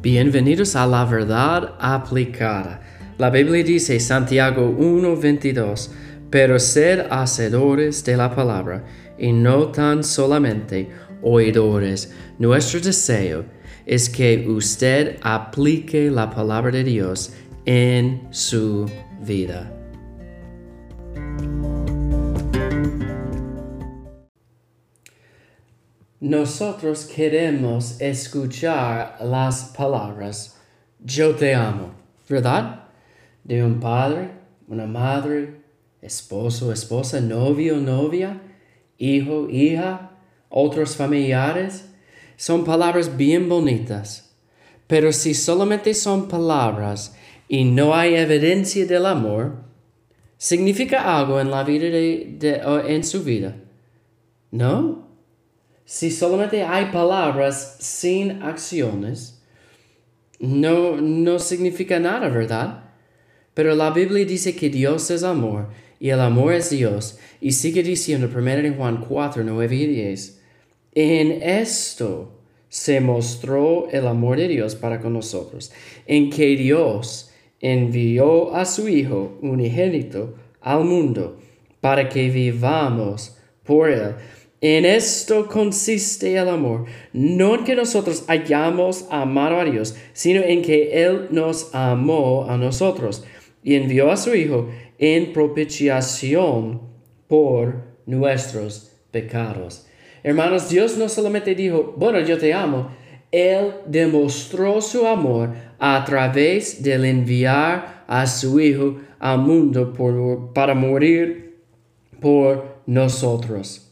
Bienvenidos a la verdad aplicada. La Biblia dice Santiago 1:22, pero sed hacedores de la palabra y no tan solamente oidores. Nuestro deseo es que usted aplique la palabra de Dios en su vida. Nosotros queremos escuchar las palabras yo te amo, ¿verdad? De un padre, una madre, esposo, esposa, novio, novia, hijo, hija, otros familiares. Son palabras bien bonitas. Pero si solamente son palabras y no hay evidencia del amor, significa algo en la vida de, en su vida. ¿No? Si solamente hay palabras sin acciones, no, no significa nada, ¿verdad? Pero la Biblia dice que Dios es amor y el amor es Dios. Y sigue diciendo 1 Juan 4, 9 y 10. En esto se mostró el amor de Dios para con nosotros, en que Dios envió a su Hijo unigénito al mundo para que vivamos por él. En esto consiste el amor, no en que nosotros hayamos amado a Dios, sino en que Él nos amó a nosotros y envió a su Hijo en propiciación por nuestros pecados. Hermanos, Dios no solamente dijo, bueno, yo te amo, Él demostró su amor a través del enviar a su Hijo al mundo para morir por nosotros.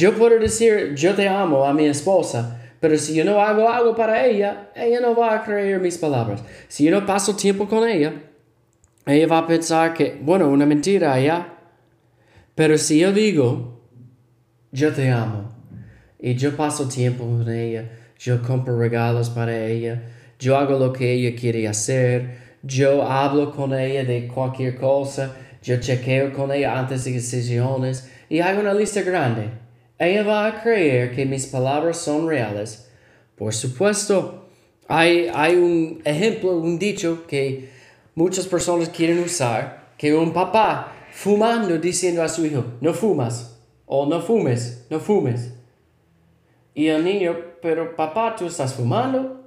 Yo puedo decir, yo te amo a mi esposa, pero si yo no hago algo para ella, ella no va a creer mis palabras. Si yo no paso tiempo con ella, ella va a pensar que, bueno, una mentira ya. Pero si yo digo, yo te amo, y yo paso tiempo con ella, yo compro regalos para ella, yo hago lo que ella quiere hacer, yo hablo con ella de cualquier cosa, yo chequeo con ella antes de decisiones y hago una lista grande ella va a creer que mis palabras son reales. Por supuesto, hay, hay un ejemplo, un dicho que muchas personas quieren usar, que un papá fumando diciendo a su hijo, no fumas, o no fumes, no fumes. Y el niño, pero papá, tú estás fumando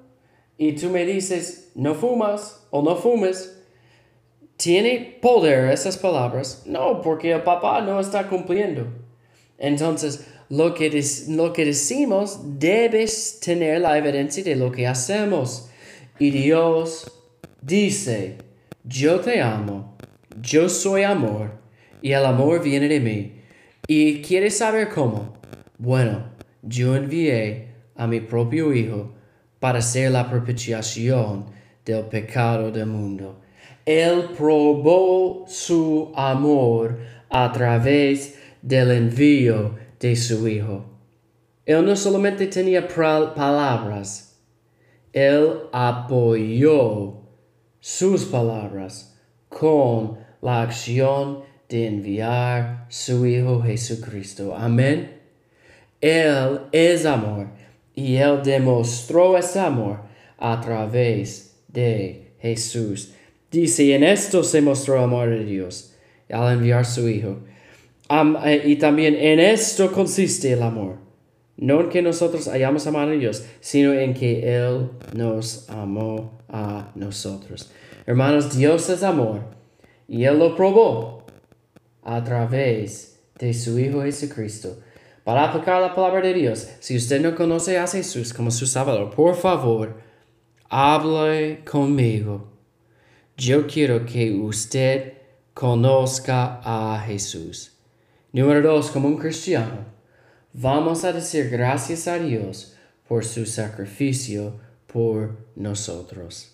y tú me dices, no fumas o no fumes. ¿Tiene poder esas palabras? No, porque el papá no está cumpliendo. Entonces, lo que, lo que decimos debes tener la evidencia de lo que hacemos. Y Dios dice, yo te amo, yo soy amor, y el amor viene de mí. ¿Y quieres saber cómo? Bueno, yo envié a mi propio Hijo para ser la propiciación del pecado del mundo. Él probó su amor a través del envío de su Hijo. Él no solamente tenía palabras, Él apoyó sus palabras con la acción de enviar su Hijo Jesucristo. Amén. Él es amor y Él demostró ese amor a través de Jesús. Dice, en esto se mostró el amor de Dios al enviar su Hijo eh, y también en esto consiste el amor. No en que nosotros hayamos amado a Dios, sino en que Él nos amó a nosotros. Hermanos, Dios es amor y Él lo probó a través de su Hijo Jesucristo. Para aplicar la palabra de Dios, si usted no conoce a Jesús como su Salvador, por favor, hable conmigo. Yo quiero que usted conozca a Jesús. Número dos, como un cristiano, vamos a decir gracias a Dios por su sacrificio por nosotros.